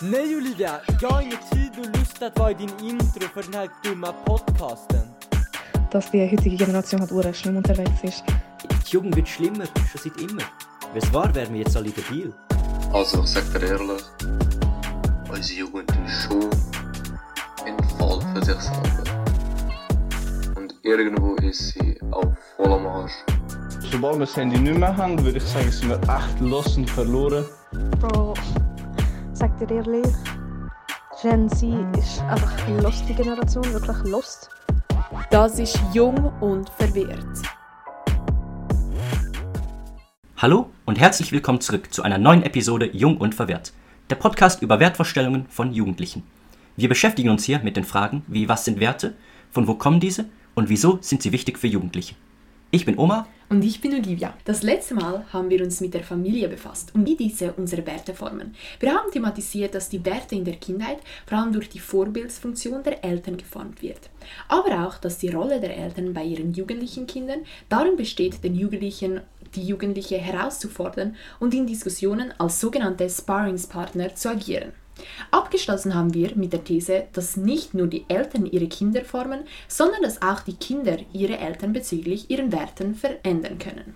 Nej Olivia, jag har ingen tid och lust att vara din intro för den här dumma podcasten. dass die heutige Generation halt ure schlimm unterwegs ist. Die Jugend wird schlimmer, schon seit immer. Wenn es wahr wären wir jetzt alle debil. Also, ich sag dir ehrlich, unsere Jugend ist schon ein Fall für sich selber. Und irgendwo ist sie auf vollem Arsch. Sobald wir das Handy nicht mehr haben, würde ich sagen, sind wir echt los und verloren. Bro, sag dir ehrlich, Gen Z ist einfach eine lustige Generation, wirklich lost. Das ist jung und verwirrt. Hallo und herzlich willkommen zurück zu einer neuen Episode Jung und Verwehrt, der Podcast über Wertvorstellungen von Jugendlichen. Wir beschäftigen uns hier mit den Fragen wie was sind Werte, von wo kommen diese und wieso sind sie wichtig für Jugendliche. Ich bin Oma Und ich bin Olivia. Das letzte Mal haben wir uns mit der Familie befasst und wie diese unsere Werte formen. Wir haben thematisiert, dass die Werte in der Kindheit vor allem durch die Vorbildsfunktion der Eltern geformt wird. Aber auch, dass die Rolle der Eltern bei ihren jugendlichen Kindern darin besteht, den Jugendlichen die Jugendliche herauszufordern und in Diskussionen als sogenannte Sparringspartner zu agieren. Abgeschlossen haben wir mit der These, dass nicht nur die Eltern ihre Kinder formen, sondern dass auch die Kinder ihre Eltern bezüglich ihren Werten verändern können.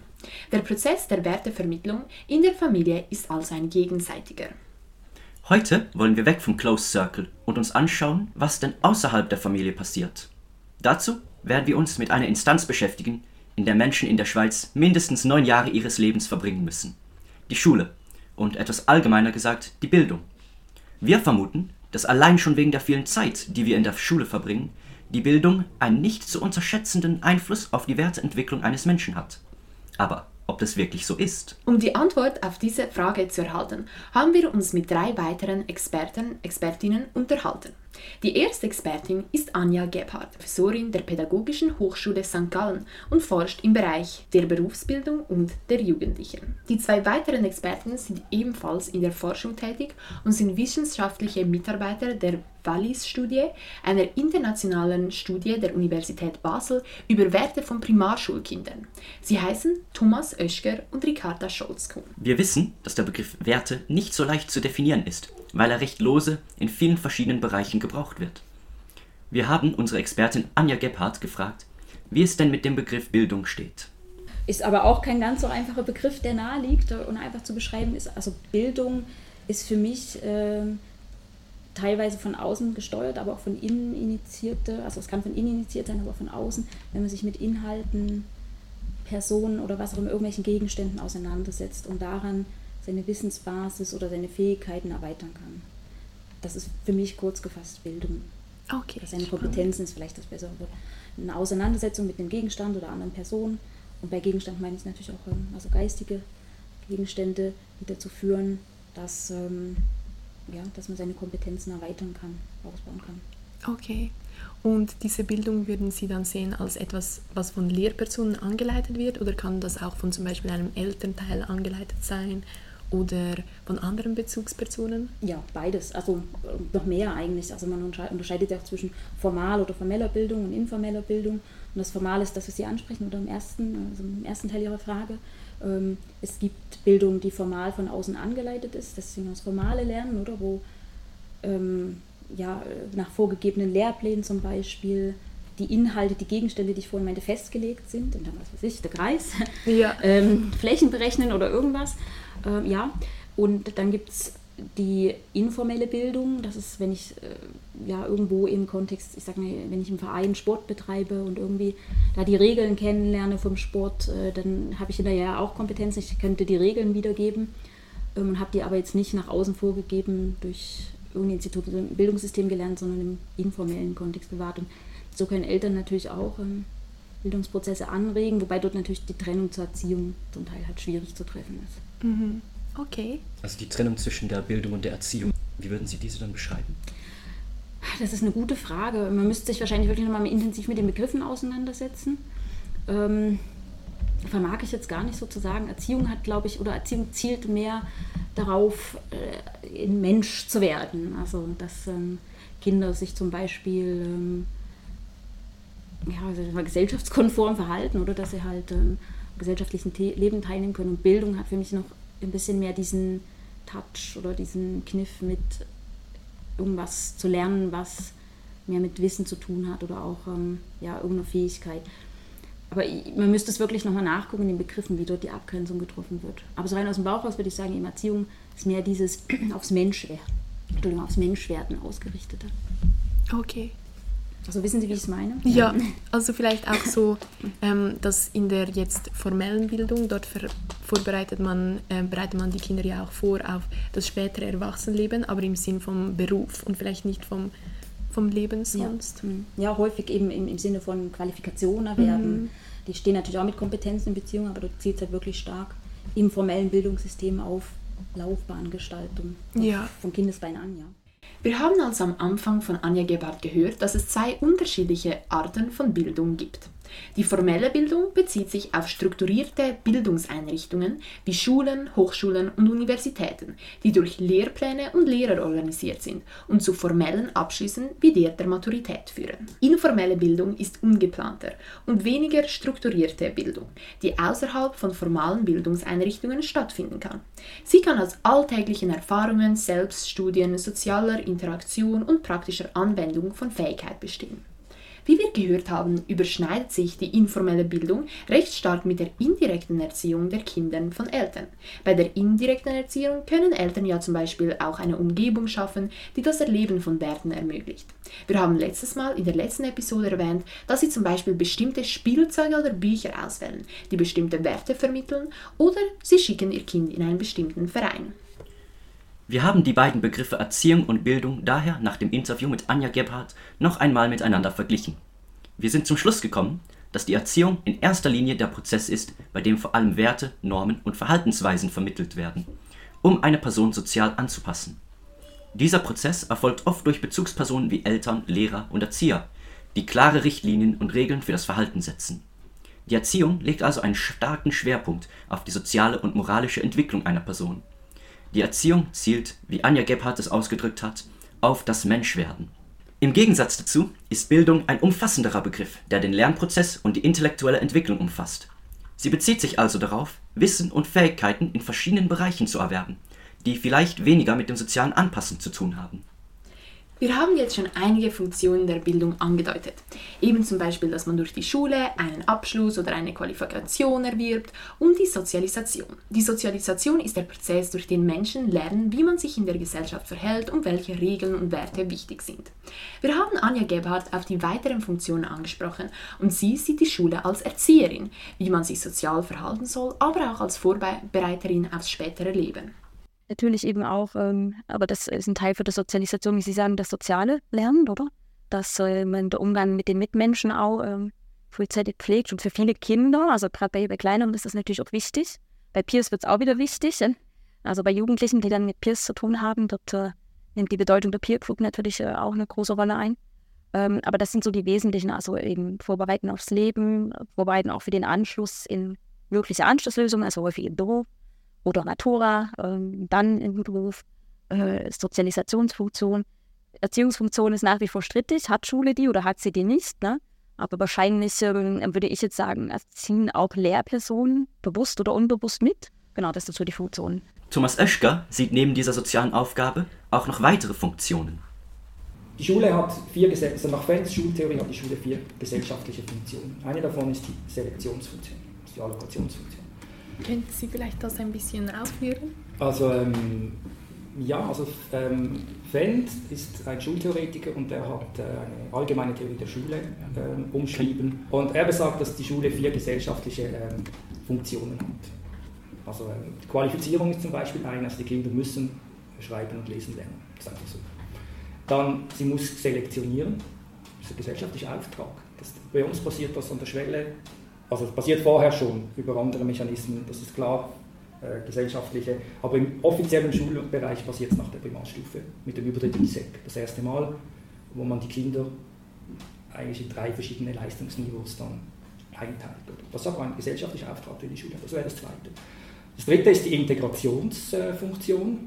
Der Prozess der Wertevermittlung in der Familie ist also ein gegenseitiger. Heute wollen wir weg vom Closed Circle und uns anschauen, was denn außerhalb der Familie passiert. Dazu werden wir uns mit einer Instanz beschäftigen, in der Menschen in der Schweiz mindestens neun Jahre ihres Lebens verbringen müssen. Die Schule und etwas allgemeiner gesagt die Bildung. Wir vermuten, dass allein schon wegen der vielen Zeit, die wir in der Schule verbringen, die Bildung einen nicht zu unterschätzenden Einfluss auf die Werteentwicklung eines Menschen hat. Aber ob das wirklich so ist? Um die Antwort auf diese Frage zu erhalten, haben wir uns mit drei weiteren Experten, Expertinnen unterhalten. Die erste Expertin ist Anja Gebhardt, Professorin der Pädagogischen Hochschule St. Gallen und forscht im Bereich der Berufsbildung und der Jugendlichen. Die zwei weiteren Experten sind ebenfalls in der Forschung tätig und sind wissenschaftliche Mitarbeiter der Wallis-Studie, einer internationalen Studie der Universität Basel über Werte von Primarschulkindern. Sie heißen Thomas Oeschger und Ricarda Scholz-Kuhn. Wir wissen, dass der Begriff Werte nicht so leicht zu definieren ist, weil er recht lose in vielen verschiedenen Bereichen gebraucht wird. Wir haben unsere Expertin Anja Gebhardt gefragt, wie es denn mit dem Begriff Bildung steht. Ist aber auch kein ganz so einfacher Begriff, der nahe liegt und einfach zu beschreiben ist. Also Bildung ist für mich ähm, teilweise von außen gesteuert, aber auch von innen initiierte. Also es kann von innen initiiert sein, aber von außen, wenn man sich mit Inhalten, Personen oder was auch immer, irgendwelchen Gegenständen auseinandersetzt und daran seine Wissensbasis oder seine Fähigkeiten erweitern kann. Das ist für mich kurz gefasst Bildung. Okay. Seine Kompetenzen ist vielleicht das bessere Wort. Eine Auseinandersetzung mit dem Gegenstand oder anderen Personen. Und bei Gegenstand meine ich natürlich auch ähm, also geistige Gegenstände, die dazu führen, dass, ähm, ja, dass man seine Kompetenzen erweitern kann, ausbauen kann. Okay. Und diese Bildung würden Sie dann sehen als etwas, was von Lehrpersonen angeleitet wird oder kann das auch von zum Beispiel einem Elternteil angeleitet sein oder von anderen Bezugspersonen? Ja, beides. Also äh, noch mehr eigentlich. Also man untersche- unterscheidet ja auch zwischen formal oder formeller Bildung und informeller Bildung. Und das Formal ist das, was Sie ansprechen oder im ersten, also im ersten Teil Ihrer Frage. Ähm, es gibt Bildung, die formal von außen angeleitet ist. Das ist das formale Lernen, oder wo ähm, ja, nach vorgegebenen Lehrplänen zum Beispiel die Inhalte, die Gegenstände, die ich vorhin meinte, festgelegt sind. Und dann, was weiß ich, der Kreis, Ja. ähm, Flächen berechnen oder irgendwas. Ähm, ja, und dann gibt es die informelle Bildung. Das ist, wenn ich äh, ja irgendwo im Kontext, ich sag mal, wenn ich im Verein Sport betreibe und irgendwie da die Regeln kennenlerne vom Sport, äh, dann habe ich hinterher auch Kompetenzen. Ich könnte die Regeln wiedergeben ähm, und habe die aber jetzt nicht nach außen vorgegeben durch irgendein Institut oder im Bildungssystem gelernt, sondern im informellen Kontext bewahrt. Und so können Eltern natürlich auch ähm, Bildungsprozesse anregen, wobei dort natürlich die Trennung zur Erziehung zum Teil halt schwierig zu treffen ist. Mhm. Okay. Also die Trennung zwischen der Bildung und der Erziehung, wie würden Sie diese dann beschreiben? Das ist eine gute Frage. Man müsste sich wahrscheinlich wirklich nochmal intensiv mit den Begriffen auseinandersetzen. Ähm, vermag ich jetzt gar nicht so zu sagen. Erziehung hat, glaube ich, oder Erziehung zielt mehr darauf, äh, ein Mensch zu werden. Also, dass ähm, Kinder sich zum Beispiel ähm, ja, also gesellschaftskonform verhalten oder dass sie halt ähm, gesellschaftlichen Te Leben teilnehmen können. Und Bildung hat für mich noch ein bisschen mehr diesen Touch oder diesen Kniff mit irgendwas zu lernen, was mehr mit Wissen zu tun hat oder auch ähm, ja, irgendeine Fähigkeit. Aber man müsste es wirklich nochmal nachgucken in den Begriffen, wie dort die Abgrenzung getroffen wird. Aber so rein aus dem Bauch raus würde ich sagen, in Erziehung ist mehr dieses aufs Menschwerden, aufs Menschwerden ausgerichtete. Okay. Also wissen Sie, wie ich es meine? Ja, also vielleicht auch so, ähm, dass in der jetzt formellen Bildung, dort ver vorbereitet man, äh, bereitet man die Kinder ja auch vor auf das spätere Erwachsenenleben, aber im Sinn vom Beruf und vielleicht nicht vom, vom Leben sonst. Ja, mhm. ja häufig eben im, im Sinne von Qualifikation erwerben. Mhm. Die stehen natürlich auch mit Kompetenzen in Beziehung, aber dort zieht es halt wirklich stark im formellen Bildungssystem auf Laufbahngestaltung. Ja. Von Kindesbein an, ja. Wir haben also am Anfang von Anja Gebhardt gehört, dass es zwei unterschiedliche Arten von Bildung gibt. Die formelle Bildung bezieht sich auf strukturierte Bildungseinrichtungen wie Schulen, Hochschulen und Universitäten, die durch Lehrpläne und Lehrer organisiert sind und zu formellen Abschlüssen wie der der Maturität führen. Informelle Bildung ist ungeplanter und weniger strukturierte Bildung, die außerhalb von formalen Bildungseinrichtungen stattfinden kann. Sie kann aus alltäglichen Erfahrungen, Selbststudien, sozialer Interaktion und praktischer Anwendung von Fähigkeit bestehen. Wie wir gehört haben, überschneidet sich die informelle Bildung recht stark mit der indirekten Erziehung der Kinder von Eltern. Bei der indirekten Erziehung können Eltern ja zum Beispiel auch eine Umgebung schaffen, die das Erleben von Werten ermöglicht. Wir haben letztes Mal in der letzten Episode erwähnt, dass sie zum Beispiel bestimmte Spielzeuge oder Bücher auswählen, die bestimmte Werte vermitteln, oder sie schicken ihr Kind in einen bestimmten Verein. Wir haben die beiden Begriffe Erziehung und Bildung daher nach dem Interview mit Anja Gebhardt noch einmal miteinander verglichen. Wir sind zum Schluss gekommen, dass die Erziehung in erster Linie der Prozess ist, bei dem vor allem Werte, Normen und Verhaltensweisen vermittelt werden, um eine Person sozial anzupassen. Dieser Prozess erfolgt oft durch Bezugspersonen wie Eltern, Lehrer und Erzieher, die klare Richtlinien und Regeln für das Verhalten setzen. Die Erziehung legt also einen starken Schwerpunkt auf die soziale und moralische Entwicklung einer Person. Die Erziehung zielt, wie Anja Gebhardt es ausgedrückt hat, auf das Menschwerden. Im Gegensatz dazu ist Bildung ein umfassenderer Begriff, der den Lernprozess und die intellektuelle Entwicklung umfasst. Sie bezieht sich also darauf, Wissen und Fähigkeiten in verschiedenen Bereichen zu erwerben, die vielleicht weniger mit dem sozialen Anpassen zu tun haben. Wir haben jetzt schon einige Funktionen der Bildung angedeutet. Eben zum Beispiel, dass man durch die Schule einen Abschluss oder eine Qualifikation erwirbt und die Sozialisation. Die Sozialisation ist der Prozess, durch den Menschen lernen, wie man sich in der Gesellschaft verhält und welche Regeln und Werte wichtig sind. Wir haben Anja Gebhardt auf die weiteren Funktionen angesprochen und sie sieht die Schule als Erzieherin, wie man sich sozial verhalten soll, aber auch als Vorbereiterin aufs spätere Leben natürlich eben auch, ähm, aber das ist ein Teil für die Sozialisation, wie Sie sagen, das soziale Lernen, oder? Dass äh, man den Umgang mit den Mitmenschen auch ähm, frühzeitig pflegt. Und für viele Kinder, also gerade bei, bei Kleineren ist das natürlich auch wichtig. Bei Peers wird es auch wieder wichtig. Äh? Also bei Jugendlichen, die dann mit Peers zu tun haben, dort äh, nimmt die Bedeutung der Peer Group natürlich äh, auch eine große Rolle ein. Ähm, aber das sind so die wesentlichen, also eben Vorbereiten aufs Leben, Vorbereiten auch für den Anschluss in mögliche Anschlusslösungen, also häufig im Büro oder Natura, ähm, dann im Beruf, äh, Sozialisationsfunktion. Erziehungsfunktion ist nach wie vor strittig. Hat Schule die oder hat sie die nicht? Ne? Aber wahrscheinlich ähm, würde ich jetzt sagen, erziehen auch Lehrpersonen bewusst oder unbewusst mit. Genau, das ist so die Funktion. Thomas Oeschger sieht neben dieser sozialen Aufgabe auch noch weitere Funktionen. Die Schule hat vier also nach Fans Schultheorie hat die Schule vier gesellschaftliche Funktionen. Eine davon ist die Selektionsfunktion, die Allokationsfunktion. Könnten Sie vielleicht das ein bisschen ausführen? Also ähm, ja, also ähm, Fendt ist ein Schultheoretiker und er hat äh, eine allgemeine Theorie der Schule ähm, umschrieben. Und er besagt, dass die Schule vier gesellschaftliche ähm, Funktionen hat. Also ähm, Qualifizierung ist zum Beispiel eine, also die Kinder müssen schreiben und lesen lernen. Das ist einfach so. Dann, sie muss selektionieren, das ist ein gesellschaftlicher Auftrag. Das, bei uns passiert das an der Schwelle also es passiert vorher schon über andere Mechanismen, das ist klar, äh, gesellschaftliche. Aber im offiziellen Schulbereich passiert es nach der Primarstufe mit dem Übertritt in die SEC. Das erste Mal, wo man die Kinder eigentlich in drei verschiedene Leistungsniveaus dann einteilt. Das ist aber ein gesellschaftlicher Auftrag für die Schule. Das wäre das Zweite. Das Dritte ist die Integrationsfunktion.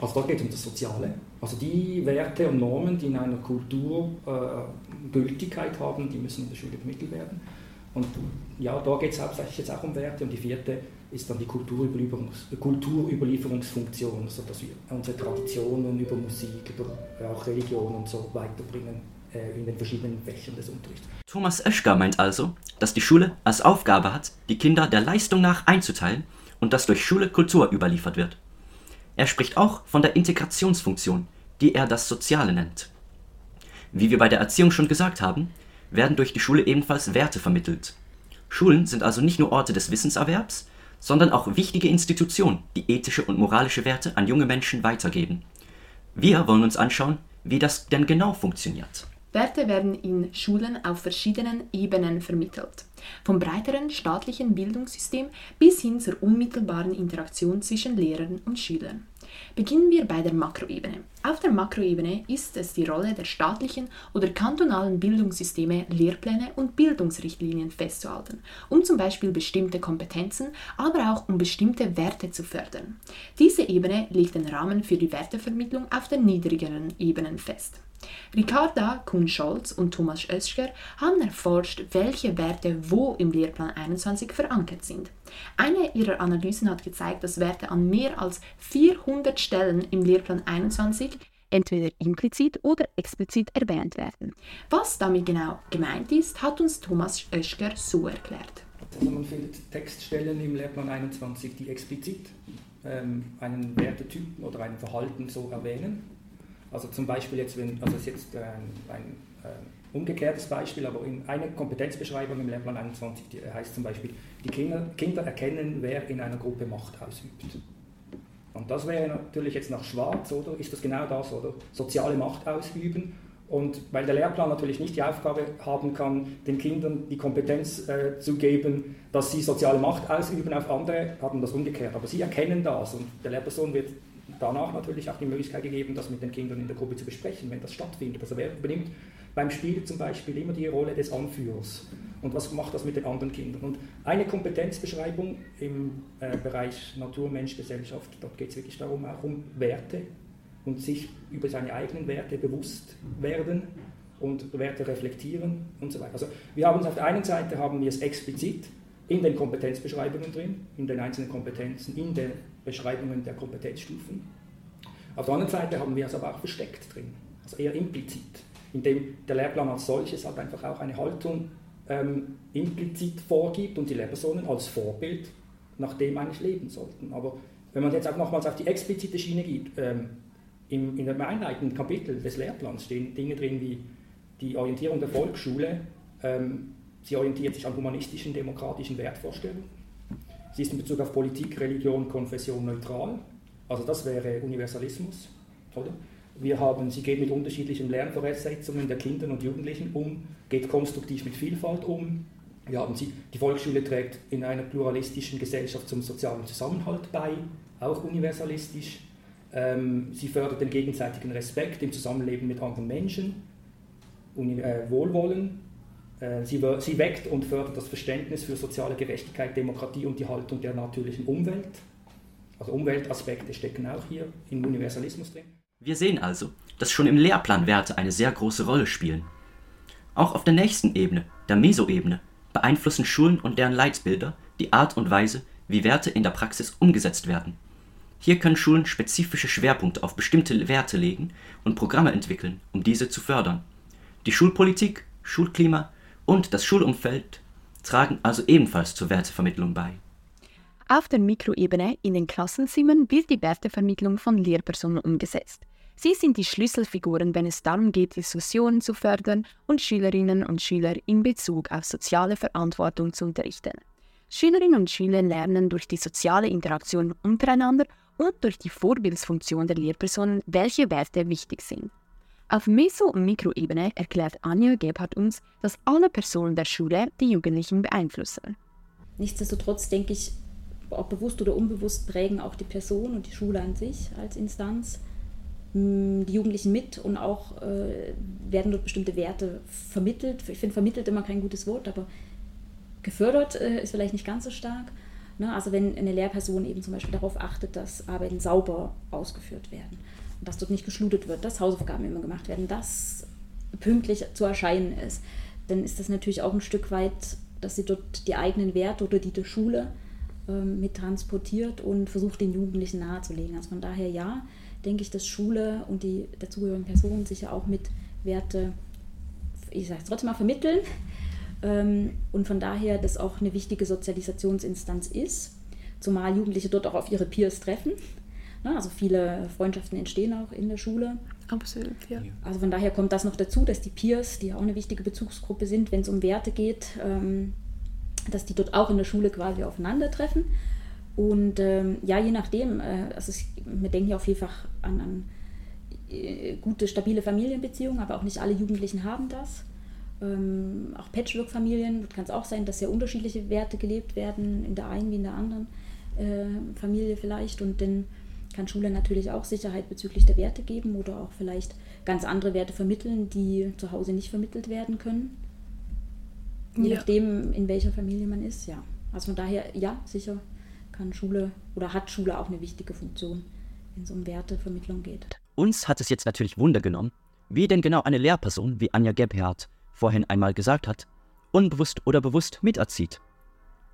Also dort geht es um das Soziale. Also die Werte und Normen, die in einer Kultur äh, Gültigkeit haben, die müssen in der Schule vermittelt werden. Und ja, da geht es hauptsächlich jetzt auch um Werte. Und die vierte ist dann die Kulturüberlieferungs Kulturüberlieferungsfunktion, sodass wir unsere Traditionen über Musik, über auch Religion und so weiterbringen äh, in den verschiedenen Fächern des Unterrichts. Thomas Oeschger meint also, dass die Schule als Aufgabe hat, die Kinder der Leistung nach einzuteilen und dass durch Schule Kultur überliefert wird. Er spricht auch von der Integrationsfunktion, die er das Soziale nennt. Wie wir bei der Erziehung schon gesagt haben, werden durch die Schule ebenfalls Werte vermittelt. Schulen sind also nicht nur Orte des Wissenserwerbs, sondern auch wichtige Institutionen, die ethische und moralische Werte an junge Menschen weitergeben. Wir wollen uns anschauen, wie das denn genau funktioniert. Werte werden in Schulen auf verschiedenen Ebenen vermittelt. Vom breiteren staatlichen Bildungssystem bis hin zur unmittelbaren Interaktion zwischen Lehrern und Schülern. Beginnen wir bei der Makroebene. Auf der Makroebene ist es die Rolle der staatlichen oder kantonalen Bildungssysteme, Lehrpläne und Bildungsrichtlinien festzuhalten, um zum Beispiel bestimmte Kompetenzen, aber auch um bestimmte Werte zu fördern. Diese Ebene legt den Rahmen für die Wertevermittlung auf den niedrigeren Ebenen fest. Ricarda Kuhn-Scholz und Thomas Oeschger haben erforscht, welche Werte wo im Lehrplan 21 verankert sind. Eine ihrer Analysen hat gezeigt, dass Werte an mehr als 400 Stellen im Lehrplan 21 entweder implizit oder explizit erwähnt werden. Was damit genau gemeint ist, hat uns Thomas Oeschger so erklärt. Also man findet Textstellen im Lehrplan 21, die explizit ähm, einen Wertetyp oder ein Verhalten so erwähnen also zum Beispiel jetzt, wenn, also ist jetzt ein, ein, ein umgekehrtes Beispiel, aber in einer Kompetenzbeschreibung im Lehrplan 21 die heißt zum Beispiel, die Kinder, Kinder erkennen, wer in einer Gruppe Macht ausübt. Und das wäre natürlich jetzt nach Schwarz, oder? Ist das genau das, oder? Soziale Macht ausüben. Und weil der Lehrplan natürlich nicht die Aufgabe haben kann, den Kindern die Kompetenz äh, zu geben, dass sie soziale Macht ausüben auf andere, haben das umgekehrt. Aber sie erkennen das und der Lehrperson wird danach natürlich auch die Möglichkeit gegeben, das mit den Kindern in der Gruppe zu besprechen, wenn das stattfindet. Also wer übernimmt beim Spiel zum Beispiel immer die Rolle des Anführers und was macht das mit den anderen Kindern. Und eine Kompetenzbeschreibung im äh, Bereich Natur, Mensch, Gesellschaft, dort geht es wirklich darum, auch um Werte und sich über seine eigenen Werte bewusst werden und Werte reflektieren und so weiter. Also wir haben es auf der einen Seite haben wir es explizit in den Kompetenzbeschreibungen drin, in den einzelnen Kompetenzen, in den Beschreibungen der Kompetenzstufen. Auf der anderen Seite haben wir es aber auch versteckt drin, also eher implizit, indem der Lehrplan als solches halt einfach auch eine Haltung ähm, implizit vorgibt und die Lehrpersonen als Vorbild nach dem eigentlich leben sollten. Aber wenn man jetzt auch nochmals auf die explizite Schiene geht, ähm, in, in dem einleitenden Kapitel des Lehrplans stehen Dinge drin wie die Orientierung der Volksschule, ähm, sie orientiert sich an humanistischen, demokratischen Wertvorstellungen Sie ist in Bezug auf Politik, Religion, Konfession neutral. Also das wäre Universalismus. Oder? Wir haben, sie geht mit unterschiedlichen Lernvoraussetzungen der Kinder und Jugendlichen um, geht konstruktiv mit Vielfalt um. Wir haben sie, die Volksschule trägt in einer pluralistischen Gesellschaft zum sozialen Zusammenhalt bei, auch universalistisch. Ähm, sie fördert den gegenseitigen Respekt im Zusammenleben mit anderen Menschen, äh, Wohlwollen, sie, sie weckt und fördert das Verständnis für soziale Gerechtigkeit, Demokratie und die Haltung der natürlichen Umwelt. Also Umweltaspekte stecken auch hier im Universalismus drin. Wir sehen also, dass schon im Lehrplan Werte eine sehr große Rolle spielen. Auch auf der nächsten Ebene, der Mesoebene, beeinflussen Schulen und deren Leitbilder die Art und Weise, wie Werte in der Praxis umgesetzt werden. Hier können Schulen spezifische Schwerpunkte auf bestimmte Werte legen und Programme entwickeln, um diese zu fördern. Die Schulpolitik, Schulklima, und das Schulumfeld tragen also ebenfalls zur Wertevermittlung bei. Auf der Mikroebene in den Klassenzimmern wird die Wertevermittlung von Lehrpersonen umgesetzt. Sie sind die Schlüsselfiguren, wenn es darum geht, Diskussionen zu fördern und Schülerinnen und Schüler in Bezug auf soziale Verantwortung zu unterrichten. Schülerinnen und Schüler lernen durch die soziale Interaktion untereinander und durch die Vorbildsfunktion der Lehrpersonen, welche Werte wichtig sind. Auf Meso- und Mikroebene erklärt Anja Gebhardt uns, dass alle Personen der Schule die Jugendlichen beeinflussen. Nichtsdestotrotz denke ich, ob bewusst oder unbewusst prägen auch die Person und die Schule an sich als Instanz hm, die Jugendlichen mit und auch äh, werden dort bestimmte Werte vermittelt. Ich finde vermittelt immer kein gutes Wort, aber gefördert äh, ist vielleicht nicht ganz so stark. Ne? Also wenn eine Lehrperson eben zum Beispiel darauf achtet, dass Arbeiten sauber ausgeführt werden dass dort nicht geschlutet wird, dass Hausaufgaben immer gemacht werden, dass pünktlich zu erscheinen ist, dann ist das natürlich auch ein Stück weit, dass sie dort die eigenen Werte oder die der Schule ähm, mit transportiert und versucht, den Jugendlichen nahezulegen. Also von daher ja, denke ich, dass Schule und die dazugehörigen Personen sicher auch mit Werte, ich sage es trotzdem mal, vermitteln. Ähm, und von daher das auch eine wichtige Sozialisationsinstanz ist, zumal Jugendliche dort auch auf ihre Peers treffen. Ne, also viele Freundschaften entstehen auch in der Schule. Absolut, ja. Also von daher kommt das noch dazu, dass die Peers, die auch eine wichtige Bezugsgruppe sind, wenn es um Werte geht, ähm, dass die dort auch in der Schule quasi aufeinandertreffen. Und ähm, ja, je nachdem, äh, also ich, wir denken ja auch vielfach an, an äh, gute, stabile Familienbeziehungen, aber auch nicht alle Jugendlichen haben das. Ähm, auch Patchwork-Familien, dort kann es auch sein, dass sehr unterschiedliche Werte gelebt werden, in der einen wie in der anderen äh, Familie vielleicht. Und dann kann Schule natürlich auch Sicherheit bezüglich der Werte geben oder auch vielleicht ganz andere Werte vermitteln, die zu Hause nicht vermittelt werden können. Je Ja. nachdem, in welcher Familie man ist, ja. Also von daher, ja, sicher kann Schule oder hat Schule auch eine wichtige Funktion, wenn es um Wertevermittlung geht. Uns hat es jetzt natürlich Wunder genommen, wie denn genau eine Lehrperson wie Anja Gebhardt vorhin einmal gesagt hat, unbewusst oder bewusst miterzieht.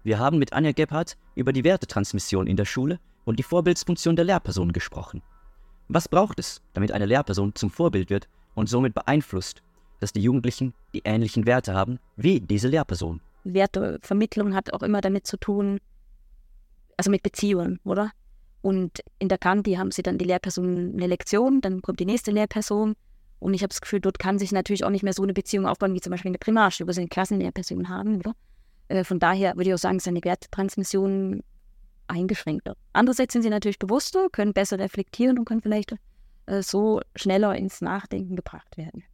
Wir haben mit Anja Gebhardt über die Wertetransmission in der Schule und die Vorbildsfunktion der Lehrperson gesprochen. Was braucht es, damit eine Lehrperson zum Vorbild wird und somit beeinflusst, dass die Jugendlichen die ähnlichen Werte haben wie diese Lehrperson? Wertevermittlung hat auch immer damit zu tun, also mit Beziehungen, oder? Und in der Kanti haben sie dann die Lehrperson eine Lektion, dann kommt die nächste Lehrperson. Und ich habe das Gefühl, dort kann sich natürlich auch nicht mehr so eine Beziehung aufbauen, wie zum Beispiel in der Primarschule, wo sie eine Klassenlehrperson haben, oder? Äh, von daher würde ich auch sagen, ist eine Wertetransmission eingeschränkter. Andererseits sind sie natürlich bewusster, können besser reflektieren und können vielleicht äh, so schneller ins Nachdenken gebracht werden.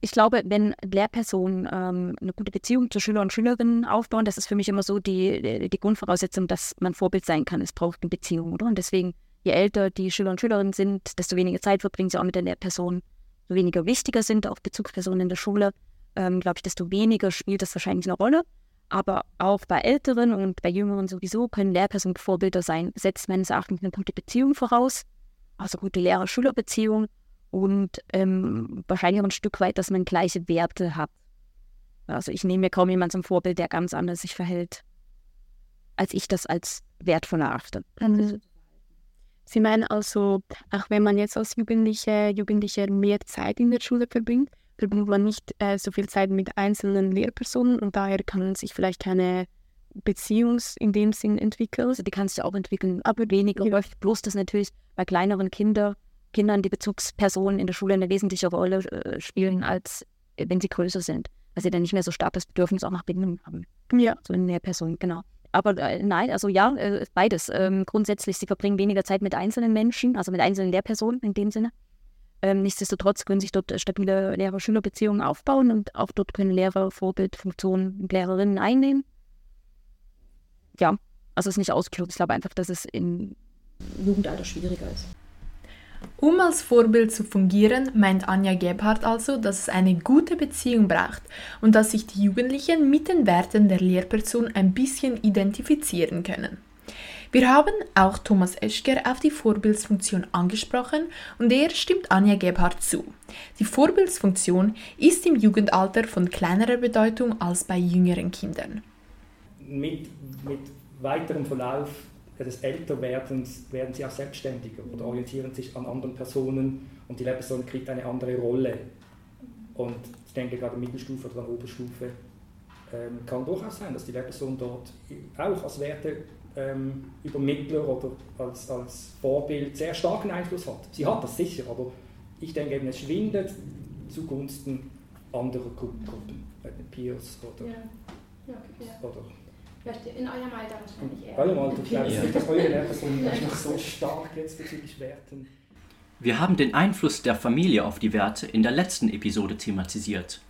Ich glaube, wenn Lehrpersonen ähm, eine gute Beziehung zu Schüler und Schülerinnen aufbauen, das ist für mich immer so die, die, die Grundvoraussetzung, dass man Vorbild sein kann. Es braucht eine Beziehung, oder? Und deswegen, je älter die Schüler und Schülerinnen sind, desto weniger Zeit verbringen sie auch mit der Lehrperson, so weniger wichtiger sind auch Bezugspersonen in der Schule, ähm, glaube ich, desto weniger spielt das wahrscheinlich eine Rolle. Aber auch bei Älteren und bei Jüngeren sowieso können Lehrpersonen Vorbilder sein. Setzt meines Erachtens eine gute Beziehung voraus, also gute Lehrer-Schüler-Beziehung und ähm, wahrscheinlich auch ein Stück weit, dass man gleiche Werte hat. Also ich nehme mir kaum jemanden zum Vorbild, der ganz anders sich verhält, als ich das als wertvoll erachte. Sie meinen also, auch wenn man jetzt als Jugendliche, Jugendliche mehr Zeit in der Schule verbringt, verbringt man nicht äh, so viel Zeit mit einzelnen Lehrpersonen und daher kann sich vielleicht keine Beziehung in dem Sinn entwickeln. Also die kann sich auch entwickeln, aber weniger häufig. Bloß, dass natürlich bei kleineren Kinder, Kindern die Bezugspersonen in der Schule eine wesentliche Rolle äh, spielen, als äh, wenn sie größer sind. Weil sie dann nicht mehr so stark das Bedürfnis auch nach Bindung haben. Ja. So in der Person, genau. Aber äh, nein, also ja, äh, beides. Ähm, grundsätzlich, sie verbringen weniger Zeit mit einzelnen Menschen, also mit einzelnen Lehrpersonen in dem Sinne. Ähm, nichtsdestotrotz können sich dort äh, stabile Lehrer-Schüler-Beziehungen aufbauen und auch dort können Lehrer Vorbildfunktionen und Lehrerinnen einnehmen. Ja, also es ist nicht ausgeschlossen. Ich glaube einfach, dass es im Jugendalter schwieriger ist. Um als Vorbild zu fungieren, meint Anja Gebhardt also, dass es eine gute Beziehung braucht und dass sich die Jugendlichen mit den Werten der Lehrperson ein bisschen identifizieren können. Wir haben auch Thomas Eschger auf die Vorbildsfunktion angesprochen und er stimmt Anja Gebhardt zu. Die Vorbildsfunktion ist im Jugendalter von kleinerer Bedeutung als bei jüngeren Kindern. Mit, mit weiterem Verlauf des Älterwerdens werden sie auch selbstständiger oder orientieren sich an anderen Personen und die Lehrperson kriegt eine andere Rolle. Und ich denke gerade Mittelstufe oder Oberstufe ähm, kann durchaus sein, dass die Lehrperson dort auch als Werte ähm, Übermittler oder als, als Vorbild sehr starken Einfluss hat. Sie hat das sicher, aber ich denke eben, es schwindet zugunsten anderer Gruppen, den Peers oder, Ja. Ja, okay, ja. oder Vielleicht in eurem Alter wahrscheinlich eher. bei eurem Alter. Ja. nicht, dass eure Lehrperson noch so stark jetzt bezüglich Werten. Wir haben den Einfluss der Familie auf die Werte in der letzten Episode thematisiert.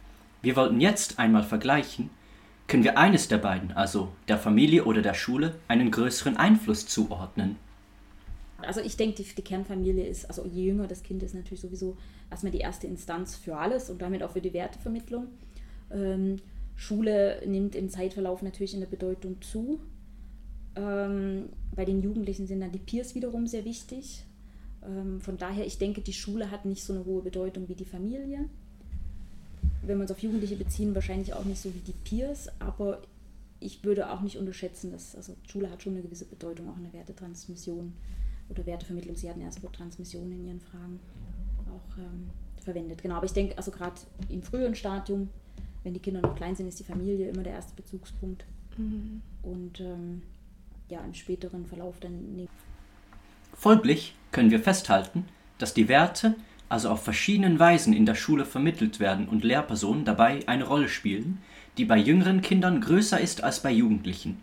Wir wollten jetzt einmal vergleichen, können wir eines der beiden, also der Familie oder der Schule, einen größeren Einfluss zuordnen. Also ich denke, die, die Kernfamilie ist, also je jünger das Kind ist, natürlich sowieso erstmal die erste Instanz für alles und damit auch für die Wertevermittlung. Ähm, Schule nimmt im Zeitverlauf natürlich in der Bedeutung zu. Ähm, bei den Jugendlichen sind dann die Peers wiederum sehr wichtig. Ähm, von daher, ich denke, die Schule hat nicht so eine hohe Bedeutung wie die Familie. Wenn wir uns auf Jugendliche beziehen, wahrscheinlich auch nicht so wie die Peers, aber ich würde auch nicht unterschätzen, dass also Schule hat schon eine gewisse Bedeutung, auch in der Wertetransmission oder Wertevermittlung. Sie hatten ja das Wort Transmission in Ihren Fragen auch ähm, verwendet. Genau, aber ich denke, also gerade im früheren Stadium, wenn die Kinder noch klein sind, ist die Familie immer der erste Bezugspunkt. Mhm. Und ähm, ja, im späteren Verlauf dann nicht. Folglich können wir festhalten, dass die Werte also auf verschiedenen Weisen in der Schule vermittelt werden und Lehrpersonen dabei eine Rolle spielen, die bei jüngeren Kindern größer ist als bei Jugendlichen.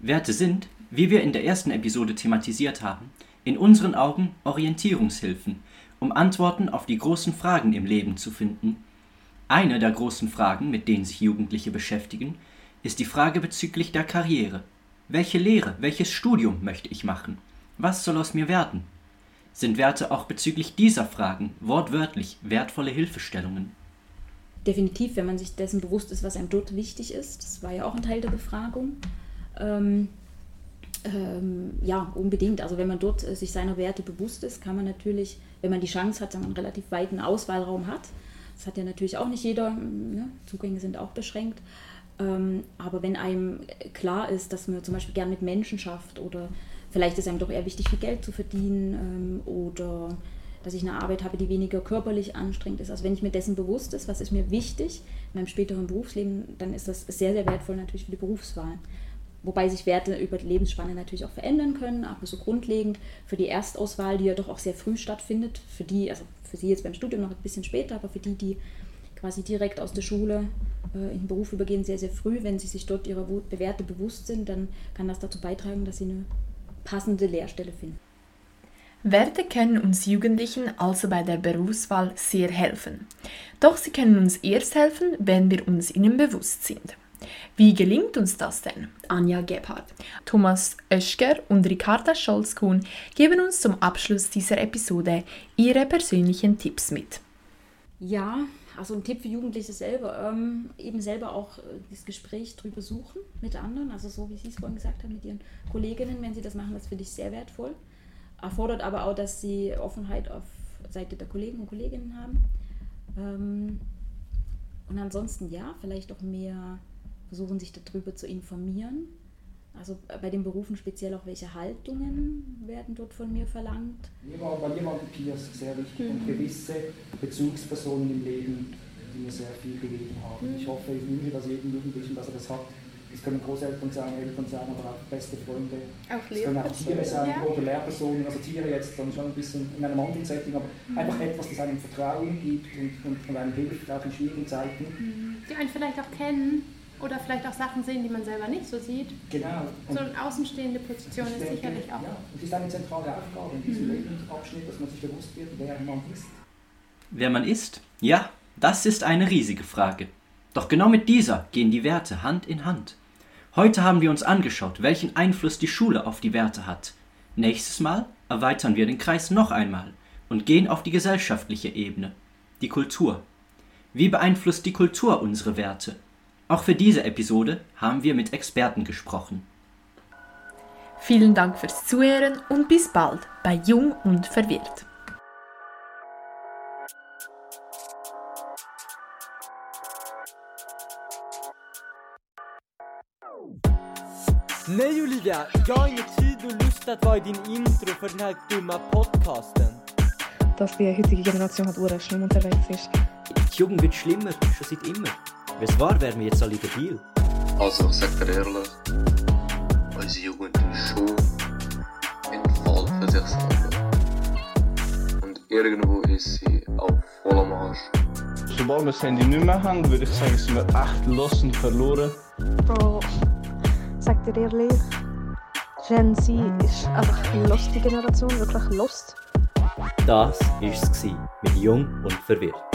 Werte sind, wie wir in der ersten Episode thematisiert haben, in unseren Augen Orientierungshilfen, um Antworten auf die großen Fragen im Leben zu finden. Eine der großen Fragen, mit denen sich Jugendliche beschäftigen, ist die Frage bezüglich der Karriere. Welche Lehre, welches Studium möchte ich machen? Was soll aus mir werden? Sind Werte auch bezüglich dieser Fragen wortwörtlich wertvolle Hilfestellungen? Definitiv, wenn man sich dessen bewusst ist, was einem dort wichtig ist. Das war ja auch ein Teil der Befragung. Ähm, ähm, ja, unbedingt. Also wenn man dort äh, sich seiner Werte bewusst ist, kann man natürlich, wenn man die Chance hat, einen relativ weiten Auswahlraum hat. Das hat ja natürlich auch nicht jeder. Ne? Zugänge sind auch beschränkt. Ähm, aber wenn einem klar ist, dass man zum Beispiel gern mit Menschen schafft oder vielleicht ist einem doch eher wichtig, viel Geld zu verdienen ähm, oder dass ich eine Arbeit habe, die weniger körperlich anstrengend ist. Also wenn ich mir dessen bewusst ist, was ist mir wichtig in meinem späteren Berufsleben, dann ist das sehr, sehr wertvoll natürlich für die Berufswahl. Wobei sich Werte über die Lebensspanne natürlich auch verändern können, aber so grundlegend für die Erstauswahl, die ja doch auch sehr früh stattfindet, für die, also für Sie jetzt beim Studium noch ein bisschen später, aber für die, die quasi direkt aus der Schule äh, in den Beruf übergehen, sehr, sehr früh, wenn sie sich dort ihrer Bewerte bewusst sind, dann kann das dazu beitragen, dass sie eine passende Lehrstelle finden. Werte können uns Jugendlichen also bei der Berufswahl sehr helfen. Doch sie können uns erst helfen, wenn wir uns ihnen bewusst sind. Wie gelingt uns das denn? Anja Gebhardt, Thomas Oeschger und Ricarda Scholz-Kuhn geben uns zum Abschluss dieser Episode ihre persönlichen Tipps mit. Ja, also ein Tipp für Jugendliche selber, ähm, eben selber auch äh, das Gespräch drüber suchen mit anderen, also so wie Sie es vorhin gesagt haben, mit Ihren Kolleginnen, wenn Sie das machen, das finde ich sehr wertvoll. Erfordert aber auch, dass Sie Offenheit auf Seite der Kollegen und Kolleginnen haben. Ähm, und ansonsten ja, vielleicht auch mehr versuchen, sich darüber zu informieren. Also bei den Berufen speziell auch welche Haltungen werden dort von mir verlangt. Mir war, bei mir waren die Peers sehr wichtig mhm. und gewisse Bezugspersonen im Leben, die mir sehr viel gegeben haben. Mhm. Ich hoffe, ich wünsche das jedem Jugendlichen, dass er das hat. Es können Großeltern sein, Eltern sein, aber auch beste Freunde. Auch es können auch Tiere sein ja. oder Lehrpersonen, also Tiere jetzt dann schon ein bisschen in einem anderen Setting, aber mhm. einfach etwas, das einem Vertrauen gibt und, und, und einem hilft, auch in schwierigen Zeiten. Mhm. Die einen vielleicht auch kennen oder vielleicht auch Sachen sehen, die man selber nicht so sieht. Genau. Und so eine außenstehende Position ist denke, sicherlich auch. Ja, und das ist eine zentrale Aufgabe in diesem mhm. Lebensabschnitt, dass man sich bewusst wird, wer man ist. Wer man ist? Ja, das ist eine riesige Frage. Doch genau mit dieser gehen die Werte Hand in Hand. Heute haben wir uns angeschaut, welchen Einfluss die Schule auf die Werte hat. Nächstes Mal erweitern wir den Kreis noch einmal und gehen auf die gesellschaftliche Ebene, die Kultur. Wie beeinflusst die Kultur unsere Werte? Auch für diese Episode haben wir mit Experten gesprochen. Vielen Dank fürs Zuhören und bis bald bei Jung und Verwirrt. Nej Olivia, jag har ingen tid och lust att vara i din intro för den här dumma podcasten. Dass die heutige Generation halt urschlimm schlimm unterwegs ist. Die Jugend wird schlimmer, schon seit immer. Wenn es wahr wäre, wir jetzt alle debil. Also, ich sag dir ehrlich, unsere Jugend ist schon ein Fall für sich selber. Und irgendwo ist sie auch voll am Arsch. Sobald wir das Handy nicht mehr haben, würde ich sagen, sind wir echt los und verloren. Bro, sag dir ehrlich, Gen Z ist einfach eine lustige Generation, wirklich lost. Das war es mit Jung und Verwirrt.